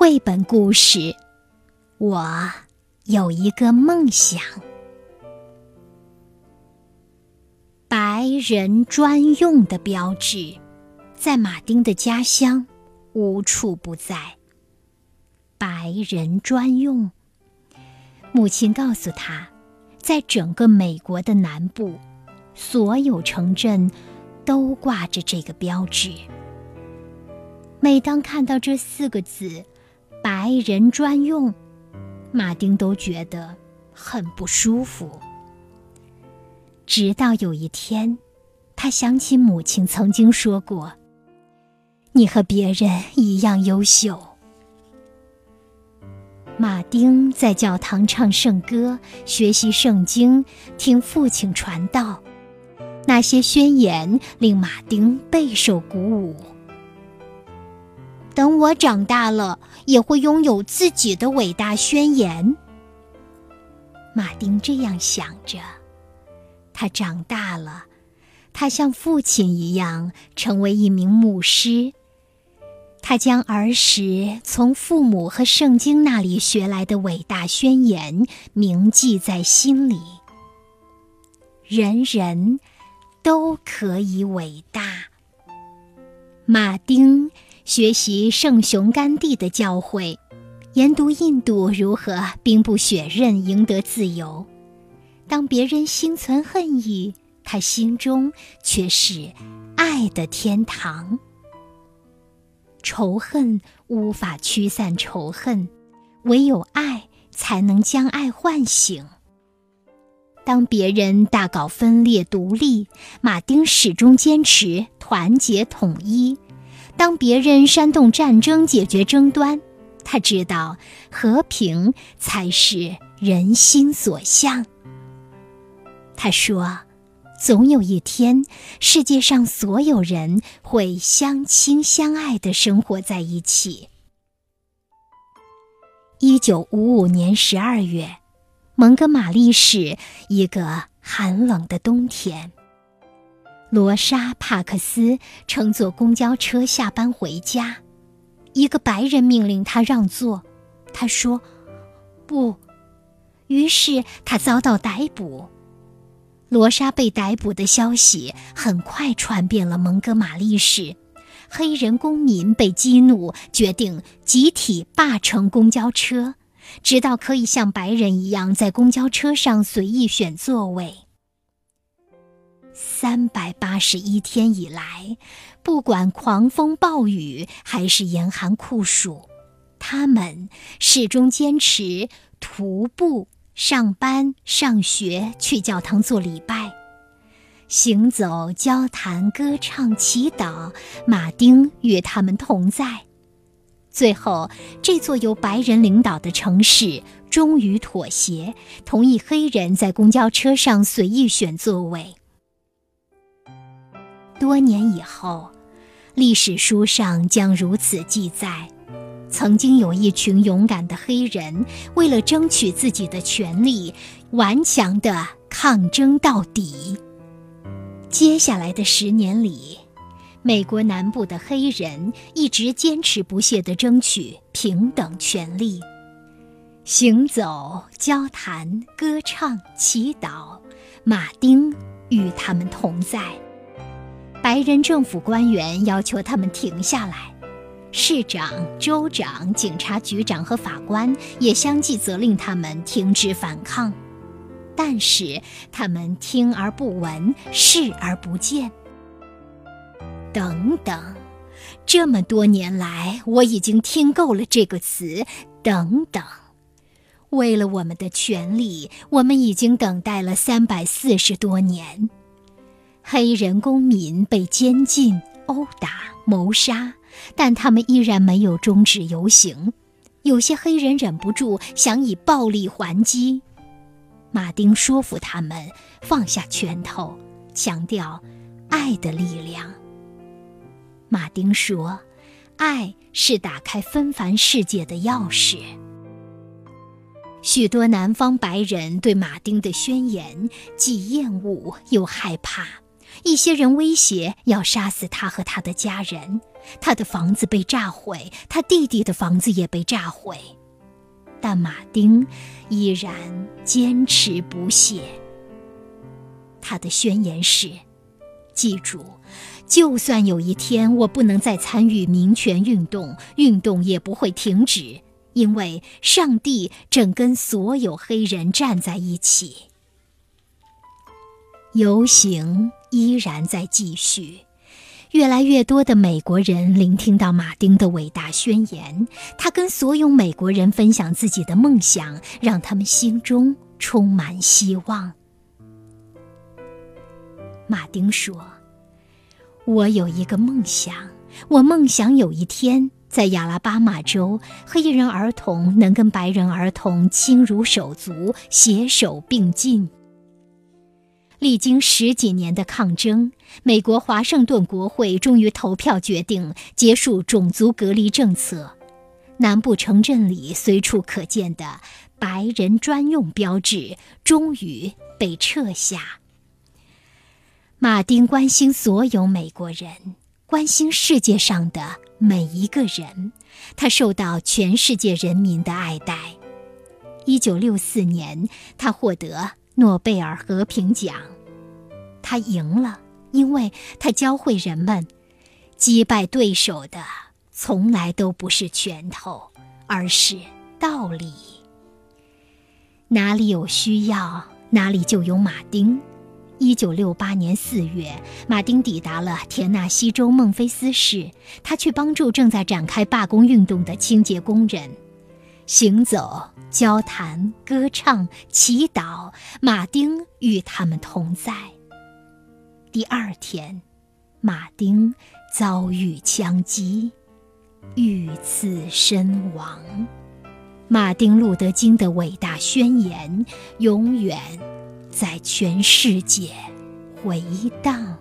绘本故事，我有一个梦想。白人专用的标志，在马丁的家乡无处不在。白人专用，母亲告诉他，在整个美国的南部，所有城镇都挂着这个标志。每当看到这四个字，白人专用，马丁都觉得很不舒服。直到有一天，他想起母亲曾经说过：“你和别人一样优秀。”马丁在教堂唱圣歌、学习圣经、听父亲传道，那些宣言令马丁备受鼓舞。等我长大了，也会拥有自己的伟大宣言。马丁这样想着。他长大了，他像父亲一样成为一名牧师。他将儿时从父母和圣经那里学来的伟大宣言铭记在心里。人人都可以伟大。马丁。学习圣雄甘地的教诲，研读印度如何兵不血刃赢得自由。当别人心存恨意，他心中却是爱的天堂。仇恨无法驱散仇恨，唯有爱才能将爱唤醒。当别人大搞分裂独立，马丁始终坚持团结统一。当别人煽动战争解决争端，他知道和平才是人心所向。他说：“总有一天，世界上所有人会相亲相爱的生活在一起。”一九五五年十二月，蒙哥马利市一个寒冷的冬天。罗莎·帕克斯乘坐公交车下班回家，一个白人命令他让座，他说：“不。”于是他遭到逮捕。罗莎被逮捕的消息很快传遍了蒙哥马利市，黑人公民被激怒，决定集体罢乘公交车，直到可以像白人一样在公交车上随意选座位。三百八十一天以来，不管狂风暴雨还是严寒酷暑，他们始终坚持徒步上班、上学、去教堂做礼拜、行走、交谈、歌唱、祈祷。马丁与他们同在。最后，这座由白人领导的城市终于妥协，同意黑人在公交车上随意选座位。多年以后，历史书上将如此记载：曾经有一群勇敢的黑人，为了争取自己的权利，顽强地抗争到底。接下来的十年里，美国南部的黑人一直坚持不懈地争取平等权利，行走、交谈、歌唱、祈祷。马丁与他们同在。白人政府官员要求他们停下来，市长、州长、警察局长和法官也相继责令他们停止反抗，但是他们听而不闻，视而不见。等等，这么多年来，我已经听够了这个词“等等”。为了我们的权利，我们已经等待了三百四十多年。黑人公民被监禁、殴打、谋杀，但他们依然没有终止游行。有些黑人忍不住想以暴力还击。马丁说服他们放下拳头，强调爱的力量。马丁说：“爱是打开纷繁世界的钥匙。”许多南方白人对马丁的宣言既厌恶又害怕。一些人威胁要杀死他和他的家人，他的房子被炸毁，他弟弟的房子也被炸毁，但马丁依然坚持不懈。他的宣言是：“记住，就算有一天我不能再参与民权运动，运动也不会停止，因为上帝正跟所有黑人站在一起。”游行依然在继续。越来越多的美国人聆听到马丁的伟大宣言，他跟所有美国人分享自己的梦想，让他们心中充满希望。马丁说：“我有一个梦想，我梦想有一天在亚拉巴马州，黑人儿童能跟白人儿童亲如手足，携手并进。”历经十几年的抗争，美国华盛顿国会终于投票决定结束种族隔离政策。南部城镇里随处可见的白人专用标志终于被撤下。马丁关心所有美国人，关心世界上的每一个人，他受到全世界人民的爱戴。一九六四年，他获得。诺贝尔和平奖，他赢了，因为他教会人们，击败对手的从来都不是拳头，而是道理。哪里有需要，哪里就有马丁。一九六八年四月，马丁抵达了田纳西州孟菲斯市，他去帮助正在展开罢工运动的清洁工人。行走、交谈、歌唱、祈祷，马丁与他们同在。第二天，马丁遭遇枪击，遇刺身亡。马丁·路德·金的伟大宣言永远在全世界回荡。